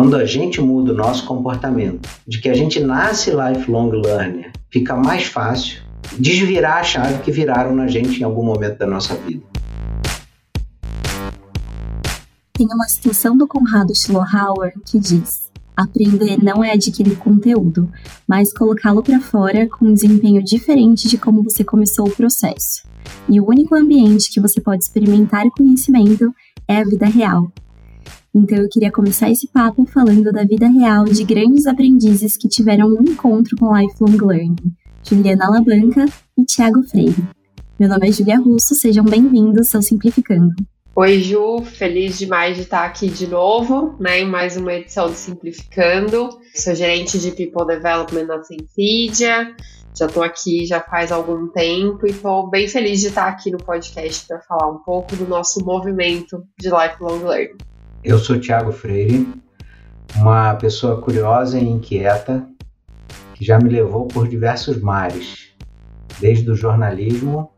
quando a gente muda o nosso comportamento, de que a gente nasce lifelong learner, fica mais fácil desvirar a chave que viraram na gente em algum momento da nossa vida. Tem uma citação do Conrado Schlohauer que diz: Aprender não é adquirir conteúdo, mas colocá-lo para fora com um desempenho diferente de como você começou o processo. E o único ambiente que você pode experimentar o conhecimento é a vida real. Então eu queria começar esse papo falando da vida real de grandes aprendizes que tiveram um encontro com Lifelong Learning, Juliana Alabanca e Thiago Freire. Meu nome é Julia Russo, sejam bem-vindos ao Simplificando. Oi, Ju, feliz demais de estar aqui de novo, né, em mais uma edição do Simplificando. Sou gerente de People Development na Sensidia, já estou aqui já faz algum tempo e estou bem feliz de estar aqui no podcast para falar um pouco do nosso movimento de Lifelong Learning. Eu sou Thiago Freire, uma pessoa curiosa e inquieta que já me levou por diversos mares, desde o jornalismo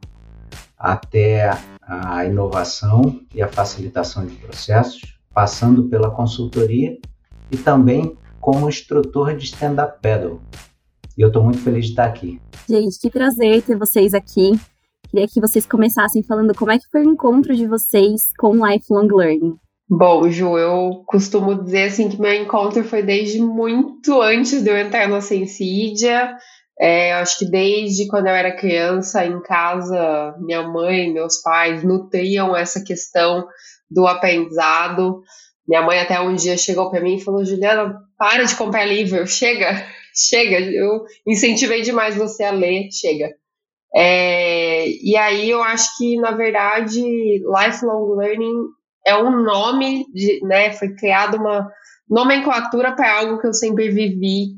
até a inovação e a facilitação de processos, passando pela consultoria e também como instrutor de stand-up paddle. E eu estou muito feliz de estar aqui. Gente, que prazer ter vocês aqui. Queria que vocês começassem falando como é que foi o encontro de vocês com Lifelong Learning. Bom, Ju, eu costumo dizer assim que meu encontro foi desde muito antes de eu entrar na Sensídia. É, acho que desde quando eu era criança, em casa, minha mãe, meus pais nutriam essa questão do aprendizado. Minha mãe até um dia chegou para mim e falou: Juliana, para de comprar livro, chega, chega. Eu incentivei demais você a ler, chega. É, e aí eu acho que, na verdade, lifelong learning é um nome, de, né? Foi criada uma nomenclatura para algo que eu sempre vivi.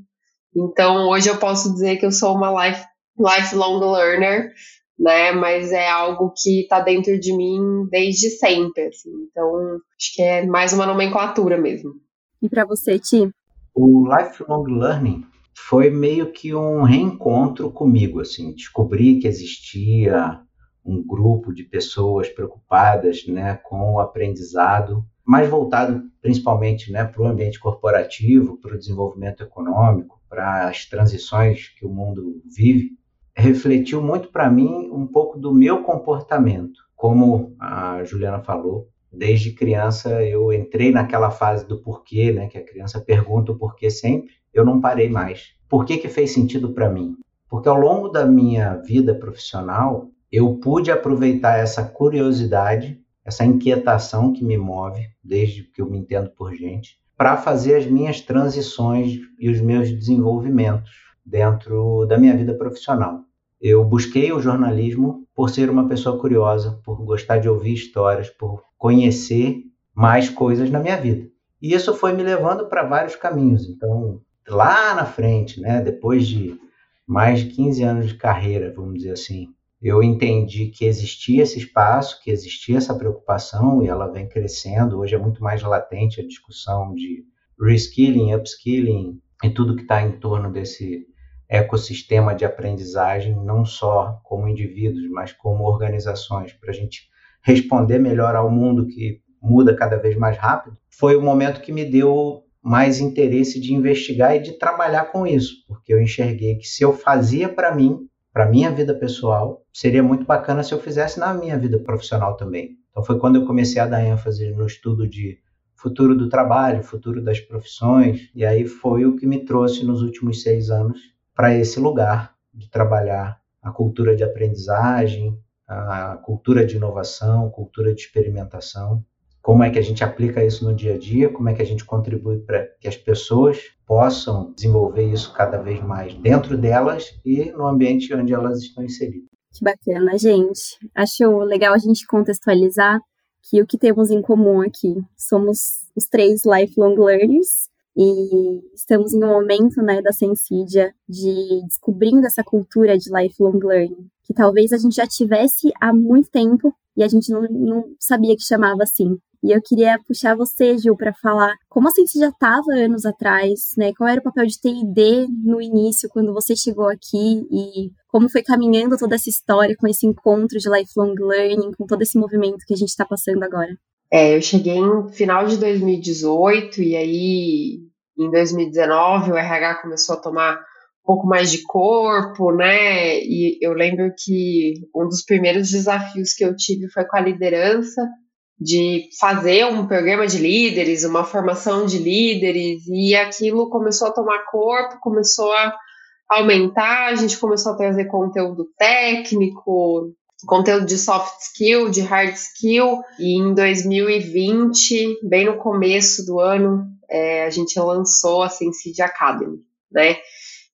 Então, hoje eu posso dizer que eu sou uma life, lifelong learner, né? Mas é algo que está dentro de mim desde sempre, assim. Então, acho que é mais uma nomenclatura mesmo. E para você, Ti? O lifelong learning foi meio que um reencontro comigo, assim, descobri que existia um grupo de pessoas preocupadas né, com o aprendizado, mais voltado principalmente né, para o ambiente corporativo, para o desenvolvimento econômico, para as transições que o mundo vive, refletiu muito para mim um pouco do meu comportamento. Como a Juliana falou, desde criança eu entrei naquela fase do porquê, né, que a criança pergunta o porquê sempre, eu não parei mais. Por que, que fez sentido para mim? Porque ao longo da minha vida profissional, eu pude aproveitar essa curiosidade, essa inquietação que me move desde que eu me entendo por gente, para fazer as minhas transições e os meus desenvolvimentos dentro da minha vida profissional. Eu busquei o jornalismo por ser uma pessoa curiosa, por gostar de ouvir histórias, por conhecer mais coisas na minha vida. E isso foi me levando para vários caminhos. Então, lá na frente, né, depois de mais de 15 anos de carreira, vamos dizer assim, eu entendi que existia esse espaço, que existia essa preocupação e ela vem crescendo. Hoje é muito mais latente a discussão de reskilling, upskilling e tudo que está em torno desse ecossistema de aprendizagem, não só como indivíduos, mas como organizações, para a gente responder melhor ao mundo que muda cada vez mais rápido. Foi o momento que me deu mais interesse de investigar e de trabalhar com isso, porque eu enxerguei que se eu fazia para mim, para minha vida pessoal, seria muito bacana se eu fizesse na minha vida profissional também. Então foi quando eu comecei a dar ênfase no estudo de futuro do trabalho, futuro das profissões, e aí foi o que me trouxe nos últimos seis anos para esse lugar de trabalhar a cultura de aprendizagem, a cultura de inovação, cultura de experimentação como é que a gente aplica isso no dia a dia, como é que a gente contribui para que as pessoas possam desenvolver isso cada vez mais dentro delas e no ambiente onde elas estão inseridas. Que bacana, gente. Acho legal a gente contextualizar que o que temos em comum aqui somos os três lifelong learners e estamos em um momento né, da Sensídia de descobrindo essa cultura de lifelong learning, que talvez a gente já tivesse há muito tempo e a gente não, não sabia que chamava assim. E eu queria puxar você, Gil, para falar como assim você já estava anos atrás, né? Qual era o papel de TID no início, quando você chegou aqui e como foi caminhando toda essa história com esse encontro de lifelong learning, com todo esse movimento que a gente está passando agora. É, eu cheguei em final de 2018 e aí em 2019 o RH começou a tomar um pouco mais de corpo, né? E eu lembro que um dos primeiros desafios que eu tive foi com a liderança de fazer um programa de líderes, uma formação de líderes, e aquilo começou a tomar corpo, começou a aumentar, a gente começou a trazer conteúdo técnico, conteúdo de soft skill, de hard skill, e em 2020, bem no começo do ano, é, a gente lançou a Sensid Academy, né?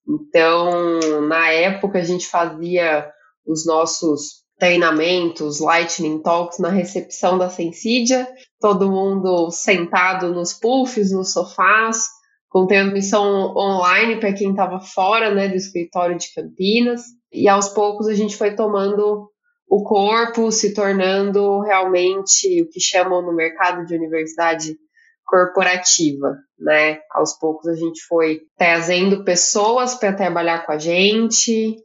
Então, na época, a gente fazia os nossos treinamentos, lightning talks na recepção da Sensidia, todo mundo sentado nos puffs, nos sofás, com transmissão online para quem estava fora né, do escritório de Campinas. E aos poucos a gente foi tomando o corpo, se tornando realmente o que chamam no mercado de universidade corporativa, né? Aos poucos a gente foi trazendo pessoas para trabalhar com a gente,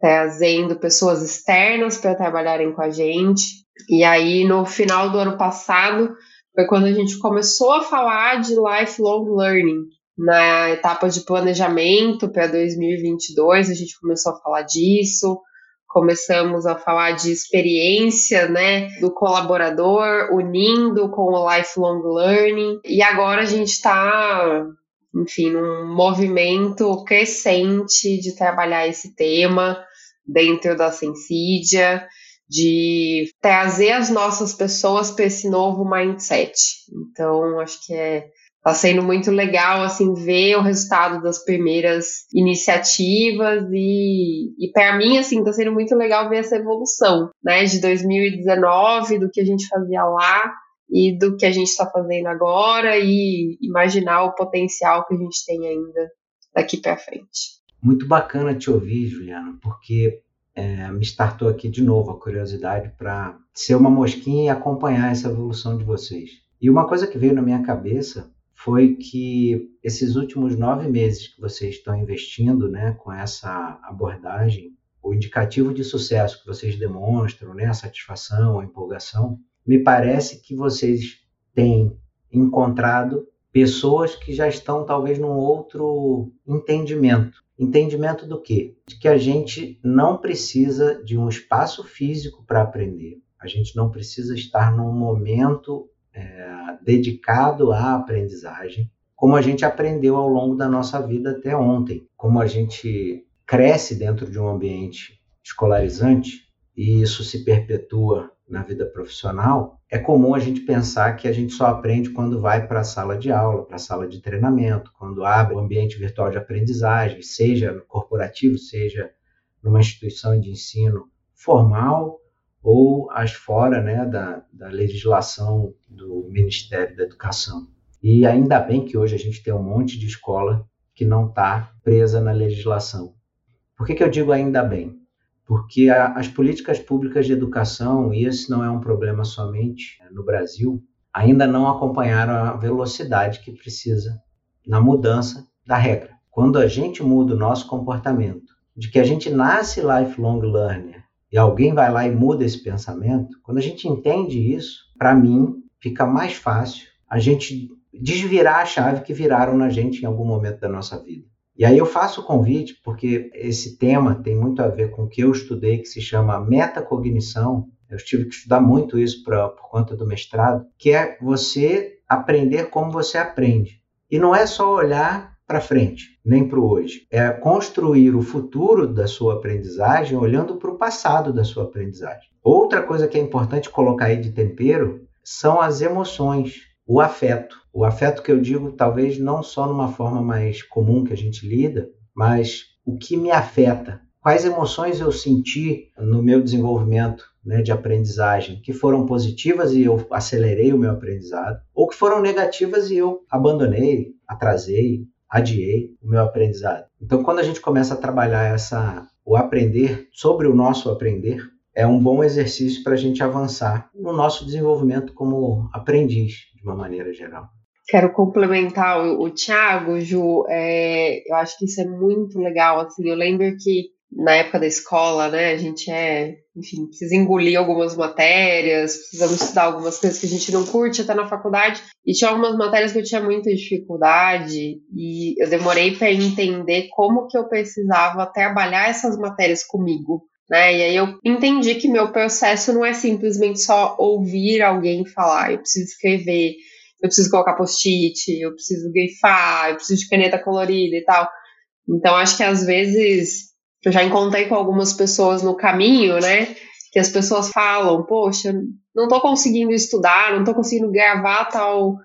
trazendo pessoas externas para trabalharem com a gente. E aí, no final do ano passado, foi quando a gente começou a falar de lifelong learning. Na etapa de planejamento para 2022, a gente começou a falar disso, começamos a falar de experiência, né, do colaborador, unindo com o lifelong learning, e agora a gente está enfim, num movimento crescente de trabalhar esse tema dentro da Sensídia, de trazer as nossas pessoas para esse novo mindset. Então, acho que é Tá sendo muito legal, assim, ver o resultado das primeiras iniciativas e, e para mim, assim, tá sendo muito legal ver essa evolução, né, de 2019, do que a gente fazia lá e do que a gente está fazendo agora e imaginar o potencial que a gente tem ainda daqui para frente. Muito bacana te ouvir, Juliana, porque é, me startou aqui de novo a curiosidade para ser uma mosquinha e acompanhar essa evolução de vocês. E uma coisa que veio na minha cabeça foi que esses últimos nove meses que vocês estão investindo né, com essa abordagem, o indicativo de sucesso que vocês demonstram, né, a satisfação, a empolgação, me parece que vocês têm encontrado pessoas que já estão talvez num outro entendimento. Entendimento do quê? De que a gente não precisa de um espaço físico para aprender. A gente não precisa estar num momento é, dedicado à aprendizagem, como a gente aprendeu ao longo da nossa vida até ontem, como a gente cresce dentro de um ambiente escolarizante e isso se perpetua na vida profissional, é comum a gente pensar que a gente só aprende quando vai para a sala de aula, para a sala de treinamento, quando abre o ambiente virtual de aprendizagem, seja no corporativo, seja numa instituição de ensino formal ou as fora né, da, da legislação do Ministério da Educação. E ainda bem que hoje a gente tem um monte de escola que não está presa na legislação. Por que, que eu digo ainda bem? Porque a, as políticas públicas de educação, e esse não é um problema somente no Brasil, ainda não acompanharam a velocidade que precisa na mudança da regra. Quando a gente muda o nosso comportamento, de que a gente nasce lifelong learner e alguém vai lá e muda esse pensamento, quando a gente entende isso, para mim fica mais fácil a gente desvirar a chave que viraram na gente em algum momento da nossa vida. E aí eu faço o convite porque esse tema tem muito a ver com o que eu estudei, que se chama metacognição. Eu tive que estudar muito isso pra, por conta do mestrado, que é você aprender como você aprende. E não é só olhar para frente, nem para o hoje. É construir o futuro da sua aprendizagem olhando para o passado da sua aprendizagem. Outra coisa que é importante colocar aí de tempero são as emoções, o afeto. O afeto que eu digo, talvez não só numa forma mais comum que a gente lida, mas o que me afeta. Quais emoções eu senti no meu desenvolvimento né, de aprendizagem que foram positivas e eu acelerei o meu aprendizado, ou que foram negativas e eu abandonei, atrasei, adiei o meu aprendizado. Então, quando a gente começa a trabalhar essa o aprender sobre o nosso aprender, é um bom exercício para a gente avançar no nosso desenvolvimento como aprendiz, de uma maneira geral. Quero complementar o, o Thiago, Ju. É, eu acho que isso é muito legal. Assim, eu lembro que na época da escola, né? A gente é, enfim, precisa engolir algumas matérias, precisamos estudar algumas coisas que a gente não curte até na faculdade. E tinha algumas matérias que eu tinha muita dificuldade e eu demorei para entender como que eu precisava trabalhar essas matérias comigo. Né? E aí eu entendi que meu processo não é simplesmente só ouvir alguém falar, eu preciso escrever, eu preciso colocar post-it, eu preciso grifar, eu preciso de caneta colorida e tal. Então acho que às vezes eu já encontrei com algumas pessoas no caminho, né? Que as pessoas falam, poxa, não estou conseguindo estudar, não estou conseguindo gravar tal,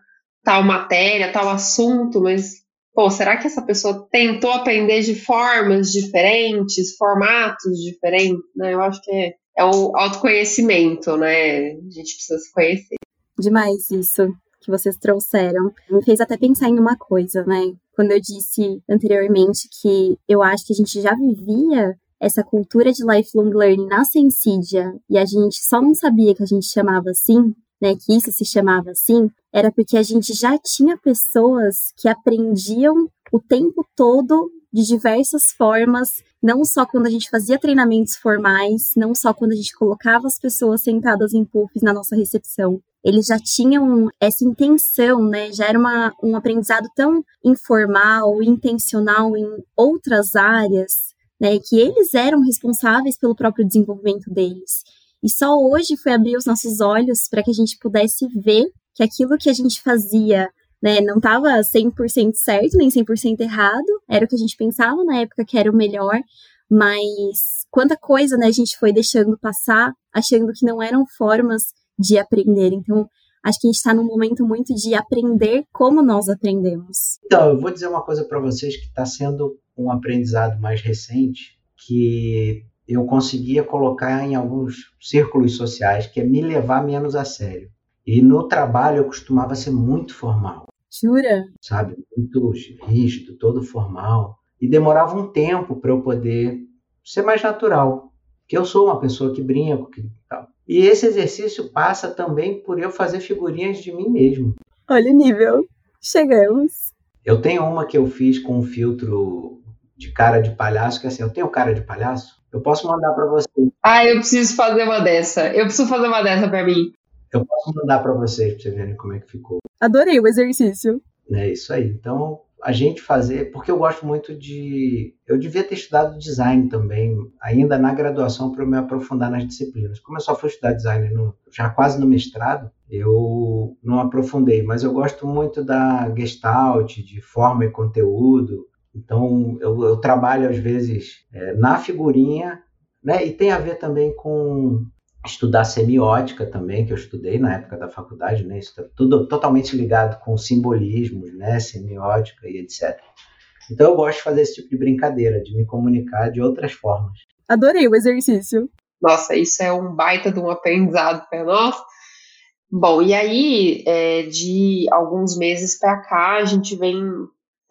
tal matéria, tal assunto, mas, pô, será que essa pessoa tentou aprender de formas diferentes, formatos diferentes, né? Eu acho que é, é o autoconhecimento, né? A gente precisa se conhecer. Demais isso que vocês trouxeram. Me fez até pensar em uma coisa, né? Quando eu disse anteriormente que eu acho que a gente já vivia essa cultura de lifelong learning na Sensidia e a gente só não sabia que a gente chamava assim, né, que isso se chamava assim, era porque a gente já tinha pessoas que aprendiam o tempo todo de diversas formas, não só quando a gente fazia treinamentos formais, não só quando a gente colocava as pessoas sentadas em puffs na nossa recepção, eles já tinham essa intenção, né? Já era uma, um aprendizado tão informal, intencional em outras áreas, né? Que eles eram responsáveis pelo próprio desenvolvimento deles. E só hoje foi abrir os nossos olhos para que a gente pudesse ver que aquilo que a gente fazia né, não estava 100% certo, nem 100% errado, era o que a gente pensava na época que era o melhor, mas quanta coisa né, a gente foi deixando passar, achando que não eram formas de aprender. Então, acho que a gente está num momento muito de aprender como nós aprendemos. Então, eu vou dizer uma coisa para vocês que está sendo um aprendizado mais recente, que eu conseguia colocar em alguns círculos sociais, que é me levar menos a sério. E no trabalho eu costumava ser muito formal. Jura? Sabe? Muito rígido, todo formal. E demorava um tempo para eu poder ser mais natural. Porque eu sou uma pessoa que brinca, que tal. E esse exercício passa também por eu fazer figurinhas de mim mesmo. Olha o nível. Chegamos. Eu tenho uma que eu fiz com um filtro de cara de palhaço, que é assim, eu tenho cara de palhaço, eu posso mandar para você. Ah, eu preciso fazer uma dessa. Eu preciso fazer uma dessa para mim. Eu posso mandar para vocês, para vocês verem como é que ficou. Adorei o exercício. É isso aí. Então, a gente fazer, porque eu gosto muito de. Eu devia ter estudado design também, ainda na graduação, para me aprofundar nas disciplinas. Como eu só fui estudar design no, já quase no mestrado, eu não aprofundei, mas eu gosto muito da gestalt, de forma e conteúdo. Então, eu, eu trabalho às vezes é, na figurinha, né? E tem a ver também com estudar semiótica também, que eu estudei na época da faculdade, né? Isso está tudo totalmente ligado com simbolismos, né? Semiótica e etc. Então eu gosto de fazer esse tipo de brincadeira, de me comunicar de outras formas. Adorei o exercício. Nossa, isso é um baita de um aprendizado para nós. Bom, e aí, é, de alguns meses para cá, a gente vem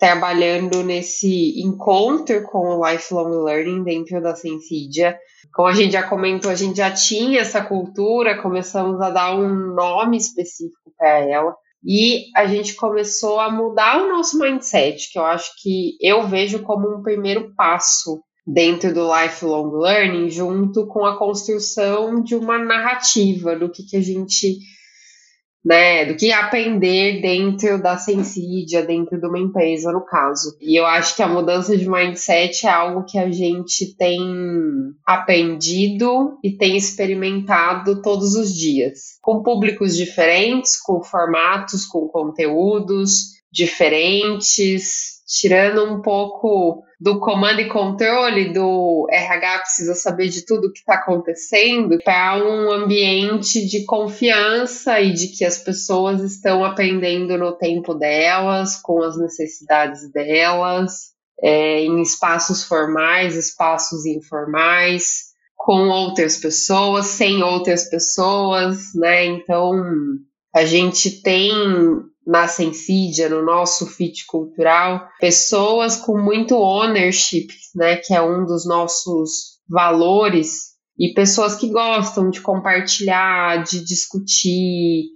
trabalhando nesse encontro com o lifelong learning dentro da Sensidia. Como a gente já comentou, a gente já tinha essa cultura, começamos a dar um nome específico para ela. E a gente começou a mudar o nosso mindset, que eu acho que eu vejo como um primeiro passo dentro do lifelong learning, junto com a construção de uma narrativa do que, que a gente né, do que aprender dentro da Sensidia, dentro de uma empresa, no caso. E eu acho que a mudança de mindset é algo que a gente tem aprendido e tem experimentado todos os dias, com públicos diferentes, com formatos, com conteúdos diferentes, tirando um pouco do comando e controle do RH precisa saber de tudo que está acontecendo para um ambiente de confiança e de que as pessoas estão aprendendo no tempo delas, com as necessidades delas, é, em espaços formais, espaços informais, com outras pessoas, sem outras pessoas, né? Então a gente tem na Sensidia, no nosso fit cultural, pessoas com muito ownership, né, que é um dos nossos valores, e pessoas que gostam de compartilhar, de discutir,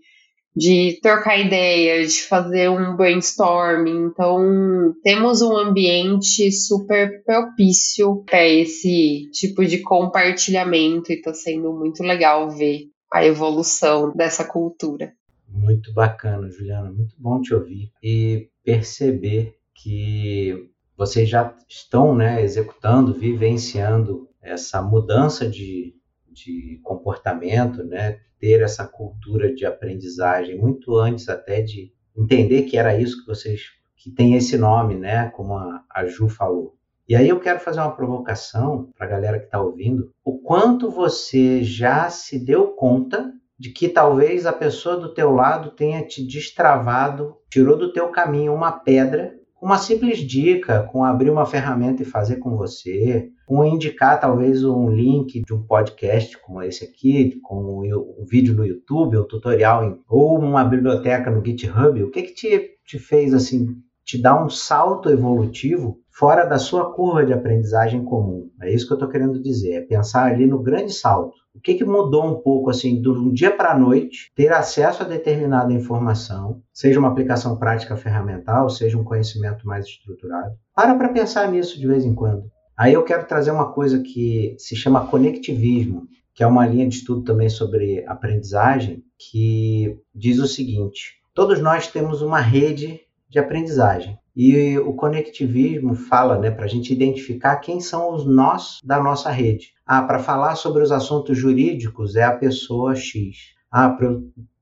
de trocar ideias, de fazer um brainstorming. Então, temos um ambiente super propício para esse tipo de compartilhamento e está sendo muito legal ver a evolução dessa cultura. Muito bacana, Juliana, muito bom te ouvir e perceber que vocês já estão né, executando, vivenciando essa mudança de, de comportamento, né, ter essa cultura de aprendizagem muito antes até de entender que era isso que vocês que tem esse nome, né, como a, a Ju falou. E aí eu quero fazer uma provocação para a galera que está ouvindo. O quanto você já se deu conta de que talvez a pessoa do teu lado tenha te destravado, tirou do teu caminho uma pedra uma simples dica, com abrir uma ferramenta e fazer com você, com indicar talvez um link de um podcast como esse aqui, com um vídeo no YouTube, um tutorial ou uma biblioteca no GitHub, o que que te, te fez assim te dar um salto evolutivo fora da sua curva de aprendizagem comum. É isso que eu estou querendo dizer, é pensar ali no grande salto. O que, que mudou um pouco assim, de um dia para a noite, ter acesso a determinada informação, seja uma aplicação prática ferramental, seja um conhecimento mais estruturado? Para para pensar nisso de vez em quando. Aí eu quero trazer uma coisa que se chama conectivismo, que é uma linha de estudo também sobre aprendizagem, que diz o seguinte: todos nós temos uma rede de aprendizagem. E o conectivismo fala né, para a gente identificar quem são os nós da nossa rede. Ah, para falar sobre os assuntos jurídicos é a pessoa X. Ah, para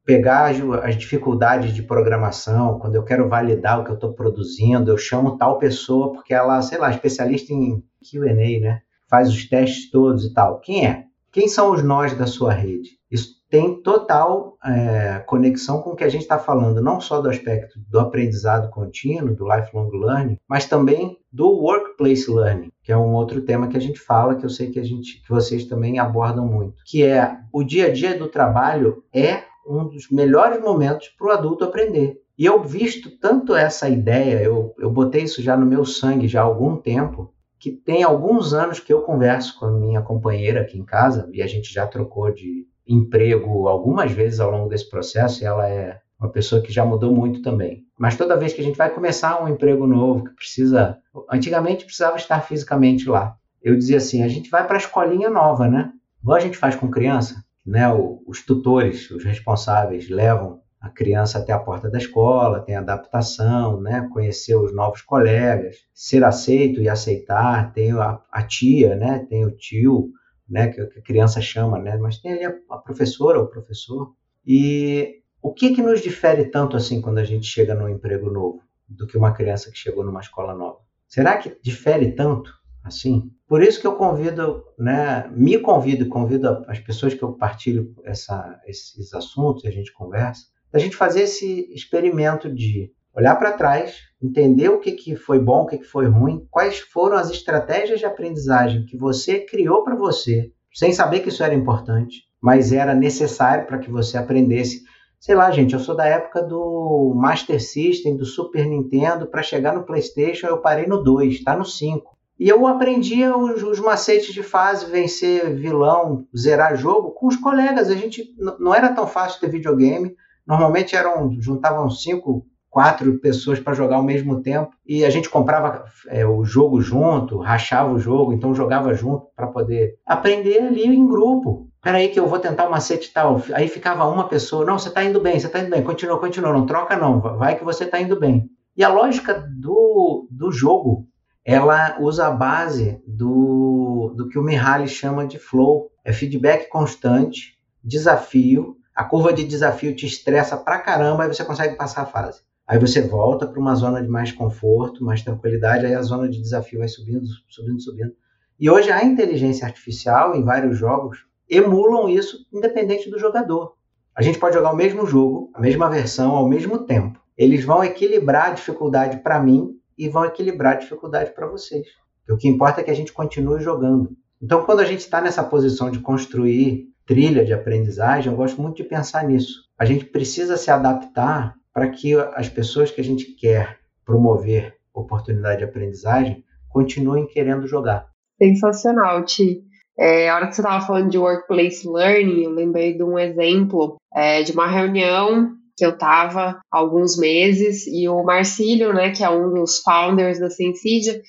pegar as dificuldades de programação, quando eu quero validar o que eu estou produzindo, eu chamo tal pessoa porque ela, sei lá, especialista em Q&A, né? Faz os testes todos e tal. Quem é? Quem são os nós da sua rede? Isso tem total é, conexão com o que a gente está falando, não só do aspecto do aprendizado contínuo, do lifelong learning, mas também do workplace learning, que é um outro tema que a gente fala, que eu sei que a gente, que vocês também abordam muito, que é o dia a dia do trabalho é um dos melhores momentos para o adulto aprender. E eu visto tanto essa ideia, eu, eu botei isso já no meu sangue já há algum tempo, que tem alguns anos que eu converso com a minha companheira aqui em casa, e a gente já trocou de, emprego algumas vezes ao longo desse processo e ela é uma pessoa que já mudou muito também. Mas toda vez que a gente vai começar um emprego novo, que precisa. Antigamente precisava estar fisicamente lá. Eu dizia assim: a gente vai para a escolinha nova, né? Igual a gente faz com criança, né? Os tutores, os responsáveis, levam a criança até a porta da escola, tem adaptação, né? conhecer os novos colegas, ser aceito e aceitar, tem a, a tia, né? tem o tio, né, que a criança chama, né, mas tem ali a, professora ou o professor. E o que que nos difere tanto assim quando a gente chega num emprego novo do que uma criança que chegou numa escola nova? Será que difere tanto assim? Por isso que eu convido, né, me convido, convido as pessoas que eu partilho essa, esses assuntos, a gente conversa, a gente fazer esse experimento de olhar para trás, entender o que, que foi bom, o que, que foi ruim, quais foram as estratégias de aprendizagem que você criou para você, sem saber que isso era importante, mas era necessário para que você aprendesse. Sei lá, gente, eu sou da época do Master System, do Super Nintendo, para chegar no PlayStation eu parei no 2, está no 5. E eu aprendia os, os, macetes de fase, vencer vilão, zerar jogo com os colegas. A gente não era tão fácil ter videogame. Normalmente eram juntavam cinco quatro pessoas para jogar ao mesmo tempo e a gente comprava é, o jogo junto, rachava o jogo, então jogava junto para poder aprender ali em grupo. Peraí que eu vou tentar o macete tal. Aí ficava uma pessoa, não, você está indo bem, você está indo bem, continua, continua, não troca não, vai que você está indo bem. E a lógica do, do jogo, ela usa a base do, do que o Mihaly chama de flow, é feedback constante, desafio, a curva de desafio te estressa pra caramba, e você consegue passar a fase. Aí você volta para uma zona de mais conforto, mais tranquilidade, aí a zona de desafio vai subindo, subindo, subindo. E hoje a inteligência artificial em vários jogos emulam isso independente do jogador. A gente pode jogar o mesmo jogo, a mesma versão ao mesmo tempo. Eles vão equilibrar a dificuldade para mim e vão equilibrar a dificuldade para vocês. O que importa é que a gente continue jogando. Então, quando a gente está nessa posição de construir trilha de aprendizagem, eu gosto muito de pensar nisso. A gente precisa se adaptar para que as pessoas que a gente quer promover oportunidade de aprendizagem continuem querendo jogar. Sensacional, Ti. É, a hora que você estava falando de workplace learning, eu lembrei de um exemplo é, de uma reunião que eu tava há alguns meses, e o Marcílio, né, que é um dos founders da Sensidia,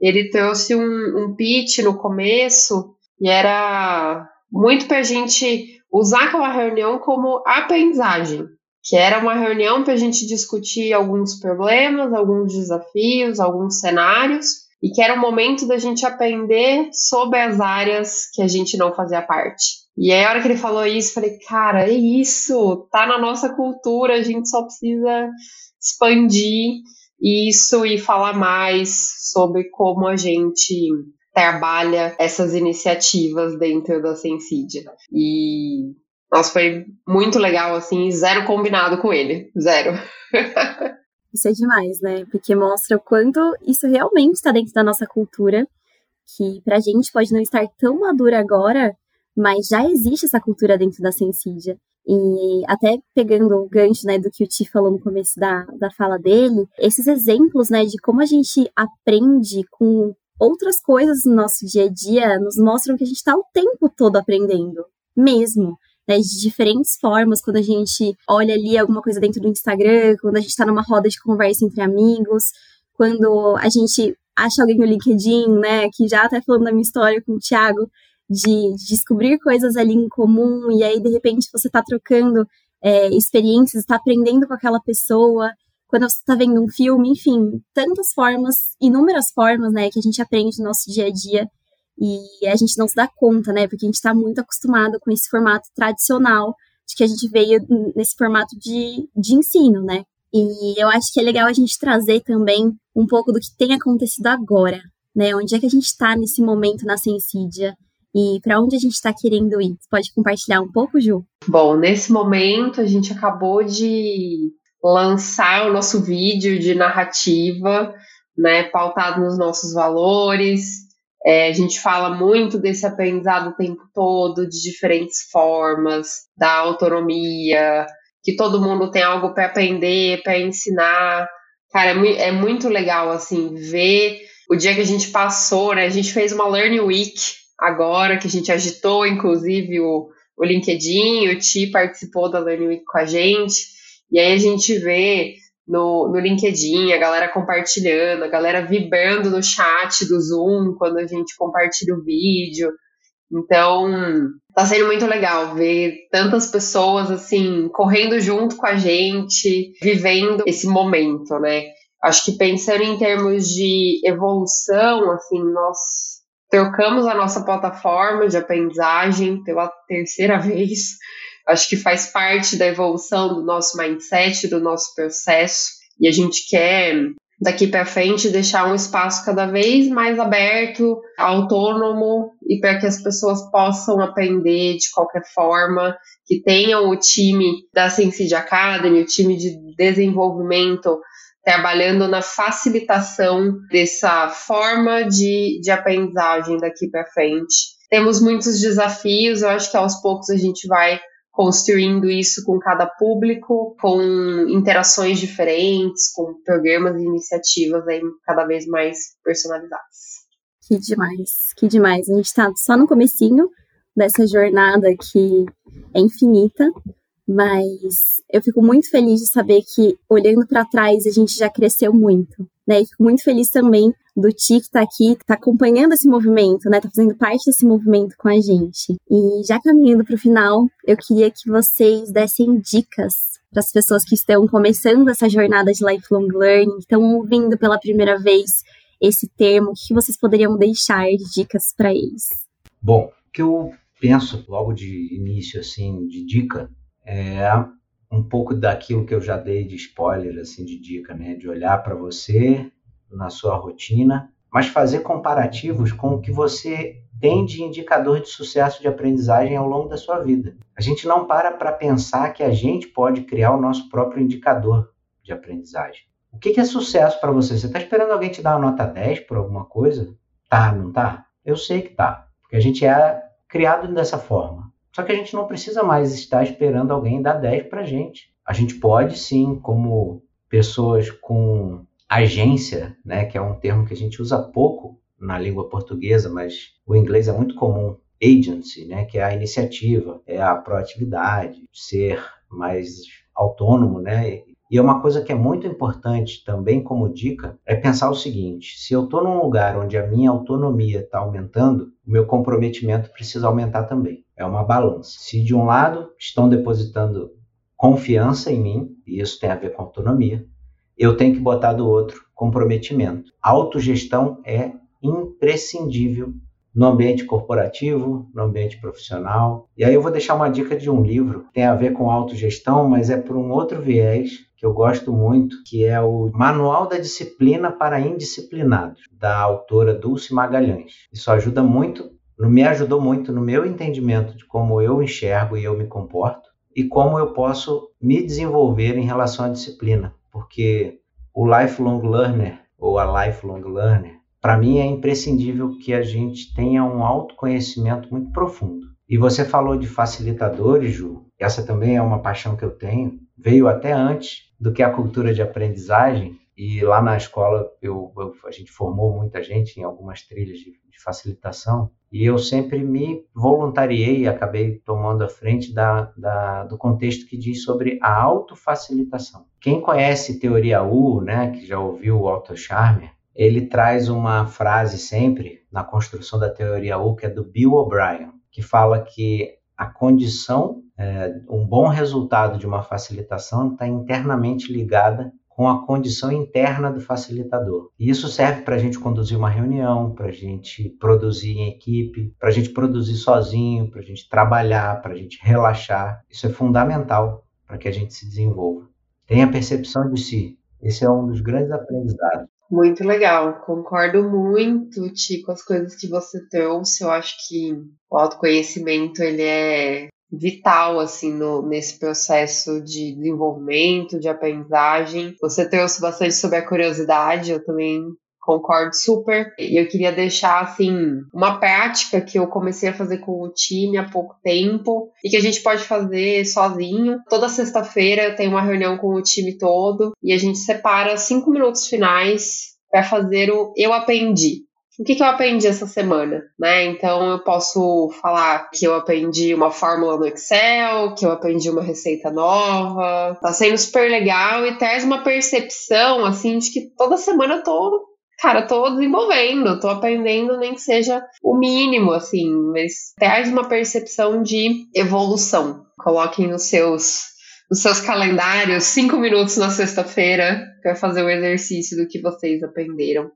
ele trouxe um, um pitch no começo e era muito para a gente usar aquela reunião como aprendizagem, que era uma reunião para a gente discutir alguns problemas, alguns desafios, alguns cenários, e que era o momento da gente aprender sobre as áreas que a gente não fazia parte. E aí, a hora que ele falou isso, falei, cara, é isso, tá na nossa cultura, a gente só precisa expandir isso e falar mais sobre como a gente trabalha essas iniciativas dentro da Sensidia. E nossa, foi muito legal, assim, zero combinado com ele. Zero. Isso é demais, né? Porque mostra o quanto isso realmente está dentro da nossa cultura, que pra gente pode não estar tão madura agora, mas já existe essa cultura dentro da Sensidia. E até pegando o gancho né, do que o Ti falou no começo da, da fala dele, esses exemplos né, de como a gente aprende com outras coisas no nosso dia a dia nos mostram que a gente está o tempo todo aprendendo, mesmo. Né, de diferentes formas, quando a gente olha ali alguma coisa dentro do Instagram, quando a gente está numa roda de conversa entre amigos, quando a gente acha alguém no LinkedIn, né, que já até falando da minha história com o Thiago, de, descobrir coisas ali em comum, e aí de repente você está trocando é, experiências, está aprendendo com aquela pessoa, quando você está vendo um filme, enfim, tantas formas, inúmeras formas, né, que a gente aprende no nosso dia a dia e a gente não se dá conta, né, porque a gente está muito acostumado com esse formato tradicional de que a gente veio nesse formato de, de ensino, né. E eu acho que é legal a gente trazer também um pouco do que tem acontecido agora, né, onde é que a gente está nesse momento na Sensídia, e para onde a gente está querendo ir? Você pode compartilhar um pouco, Ju? Bom, nesse momento a gente acabou de lançar o nosso vídeo de narrativa, né, pautado nos nossos valores. É, a gente fala muito desse aprendizado o tempo todo, de diferentes formas, da autonomia, que todo mundo tem algo para aprender, para ensinar. Cara, é, é, muito legal, assim, ver o dia que a gente passou, né? A gente fez uma Learning Week agora, que a gente agitou, inclusive, o, o LinkedIn, o Ti participou da Learning Week com a gente, e aí a gente vê no, no LinkedIn a galera compartilhando, a galera vibrando no chat do Zoom quando a gente compartilha o vídeo. Então, tá sendo muito legal ver tantas pessoas assim correndo junto com a gente, vivendo esse momento, né? Acho que pensando em termos de evolução, assim, nós Trocamos a nossa plataforma de aprendizagem pela terceira vez. Acho que faz parte da evolução do nosso mindset, do nosso processo. E a gente quer, daqui para frente, deixar um espaço cada vez mais aberto, autônomo e para que as pessoas possam aprender de qualquer forma, que tenham o time da Sensei Academy, o time de desenvolvimento trabalhando na facilitação dessa forma de, de aprendizagem daqui para frente. Temos muitos desafios, eu acho que aos poucos a gente vai construindo isso com cada público, com interações diferentes, com programas e iniciativas aí cada vez mais personalizadas. Que demais, que demais. A gente está só no comecinho dessa jornada que é infinita, mas eu fico muito feliz de saber que, olhando para trás, a gente já cresceu muito. Né? E fico muito feliz também do Ti que está aqui, que está acompanhando esse movimento, né? Tá fazendo parte desse movimento com a gente. E já caminhando para o final, eu queria que vocês dessem dicas para as pessoas que estão começando essa jornada de lifelong learning, estão ouvindo pela primeira vez esse termo, o que vocês poderiam deixar de dicas para eles? Bom, o que eu penso logo de início, assim, de dica, é um pouco daquilo que eu já dei de spoiler, assim, de dica, né? De olhar para você na sua rotina, mas fazer comparativos com o que você tem de indicador de sucesso de aprendizagem ao longo da sua vida. A gente não para para pensar que a gente pode criar o nosso próprio indicador de aprendizagem. O que, é sucesso para você? Você está esperando alguém te dar uma nota 10 por alguma coisa? Tá, não tá? Eu sei que tá, porque a gente é criado dessa forma. Só que a gente não precisa mais estar esperando alguém dar 10 para gente. A gente pode sim, como pessoas com agência, né, que é um termo que a gente usa pouco na língua portuguesa, mas o inglês é muito comum, agency, né, que é a iniciativa, é a proatividade, ser mais autônomo, né? E é uma coisa que é muito importante também como dica é pensar o seguinte: se eu estou num lugar onde a minha autonomia está aumentando, o meu comprometimento precisa aumentar também. É uma balança. Se de um lado estão depositando confiança em mim, e isso tem a ver com autonomia, eu tenho que botar do outro comprometimento. Autogestão é imprescindível no ambiente corporativo, no ambiente profissional. E aí eu vou deixar uma dica de um livro, tem a ver com autogestão, mas é por um outro viés que eu gosto muito, que é o Manual da Disciplina para Indisciplinados, da autora Dulce Magalhães. Isso ajuda muito, me ajudou muito no meu entendimento de como eu enxergo e eu me comporto e como eu posso me desenvolver em relação à disciplina, porque o lifelong learner ou a lifelong learner para mim é imprescindível que a gente tenha um autoconhecimento muito profundo. E você falou de facilitadores, Ju. Essa também é uma paixão que eu tenho. Veio até antes do que a cultura de aprendizagem. E lá na escola eu, eu, a gente formou muita gente em algumas trilhas de, de, facilitação. E eu sempre me voluntariei e acabei tomando a frente da, da, do contexto que diz sobre a autofacilitação. Quem conhece teoria U, né, que já ouviu o Otto Scharmer, ele traz uma frase sempre na construção da teoria U, que é do Bill O'Brien, que fala que a condição, é, um bom resultado de uma facilitação está internamente ligada com a condição interna do facilitador. E isso serve para a gente conduzir uma reunião, para a gente produzir em equipe, para a gente produzir sozinho, para a gente trabalhar, para a gente relaxar. Isso é fundamental para que a gente se desenvolva. Tenha percepção de si. Esse é um dos grandes aprendizados. Muito legal, concordo muito, Ti, com as coisas que você trouxe. Eu acho que o autoconhecimento ele é vital assim no, nesse processo de desenvolvimento, de aprendizagem. Você trouxe bastante sobre a curiosidade, eu também concordo super. E eu queria deixar assim uma prática que eu comecei a fazer com o time há pouco tempo e que a gente pode fazer sozinho. Toda sexta-feira eu tenho uma reunião com o time todo e a gente separa cinco minutos finais para fazer o eu aprendi. O que, que eu aprendi essa semana, né? Então eu posso falar que eu aprendi uma fórmula no Excel, que eu aprendi uma receita nova. Tá sendo super legal e traz uma percepção assim de que toda semana eu tô cara, tô desenvolvendo, tô aprendendo, nem que seja o mínimo, assim, mas traz uma percepção de evolução. Coloquem nos seus nos seus calendários cinco minutos na sexta-feira para fazer o exercício do que vocês aprenderam.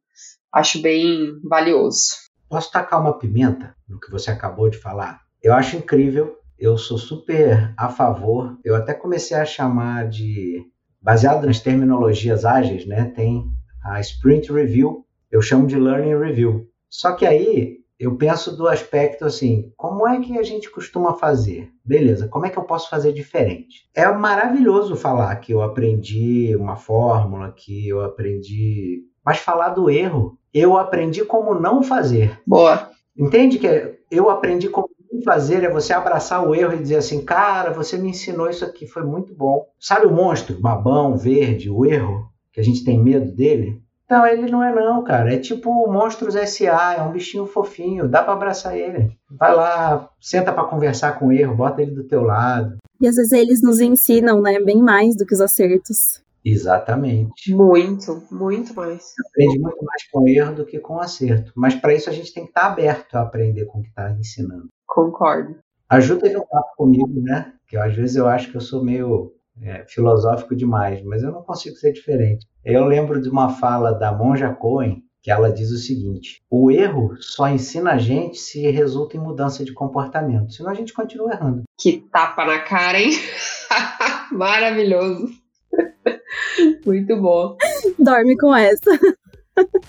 Acho bem valioso. Posso tacar uma pimenta no que você acabou de falar? Eu acho incrível, eu sou super a favor. Eu até comecei a chamar de baseado nas terminologias ágeis, né? Tem a Sprint Review, eu chamo de Learning Review. Só que aí eu penso do aspecto assim, como é que a gente costuma fazer? Beleza, como é que eu posso fazer diferente? É maravilhoso falar que eu aprendi uma fórmula, que eu aprendi, mas falar do erro, eu aprendi como não fazer. Boa. Entende que eu aprendi como não fazer é você abraçar o erro e dizer assim, cara, você me ensinou isso aqui, foi muito bom. Sabe o monstro, babão, verde, o erro? que a gente tem medo dele. Então, ele não é não, cara. É tipo Monstros S.A., é um bichinho fofinho, dá para abraçar ele. Vai lá, senta para conversar com o erro, bota ele do teu lado. E às vezes eles nos ensinam, né, bem mais do que os acertos. Exatamente. Muito, muito mais. Aprende muito mais com erro do que com acerto. Mas para isso a gente tem que estar tá aberto a aprender com o que está ensinando. Concordo. Ajuda teve um papo comigo, né? Que às vezes eu acho que eu sou meio é, filosófico demais, mas eu não consigo ser diferente. Eu lembro de uma fala da Monja Cohen, que ela diz o seguinte: o erro só ensina a gente se resulta em mudança de comportamento, senão a gente continua errando. Que tapa na cara, hein? Maravilhoso. muito bom. Dorme com essa.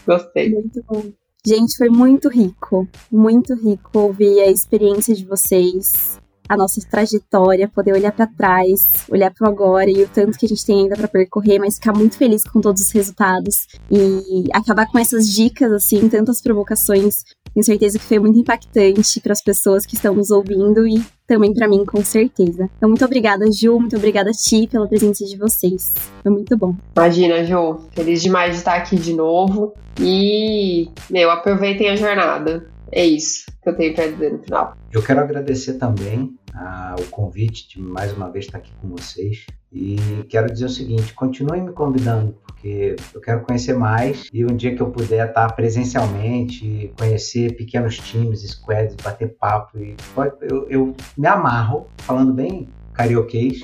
Gostei. Muito bom. Gente, foi muito rico, muito rico ouvir a experiência de vocês, a nossa trajetória, poder olhar para trás, olhar para agora e o tanto que a gente tem ainda para percorrer, mas ficar muito feliz com todos os resultados e acabar com essas dicas assim, tantas provocações. Tenho certeza que foi muito impactante para as pessoas que estão nos ouvindo e também para mim, com certeza. Então, muito obrigada, Ju, muito obrigada, Ti, pela presença de vocês. Foi muito bom. Imagina, Ju, feliz demais de estar aqui de novo e, meu, aproveitem a jornada é isso que eu tenho para dizer no final. Eu quero agradecer também ah, o convite de mais uma vez estar aqui com vocês. E quero dizer o seguinte: continuem me convidando, porque eu quero conhecer mais. E um dia que eu puder estar presencialmente, conhecer pequenos times, squads, bater papo, e eu, eu me amarro, falando bem carioquês,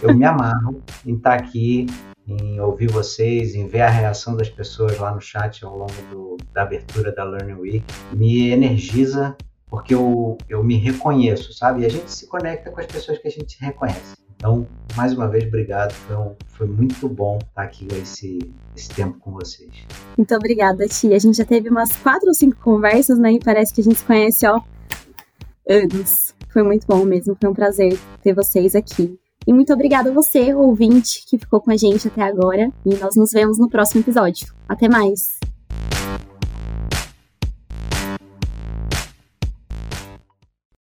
eu me amarro em estar aqui em ouvir vocês, em ver a reação das pessoas lá no chat ao longo do, da abertura da Learning Week. Me energiza porque eu, eu me reconheço, sabe? E a gente se conecta com as pessoas que a gente reconhece. Então, mais uma vez, obrigado. Foi, um, foi muito bom estar aqui esse, esse tempo com vocês. Muito obrigada, Tia. A gente já teve umas quatro ou cinco conversas, né? E parece que a gente se conhece, ó, anos. Foi muito bom mesmo. Foi um prazer ter vocês aqui. E muito obrigada a você, ouvinte, que ficou com a gente até agora. E nós nos vemos no próximo episódio. Até mais!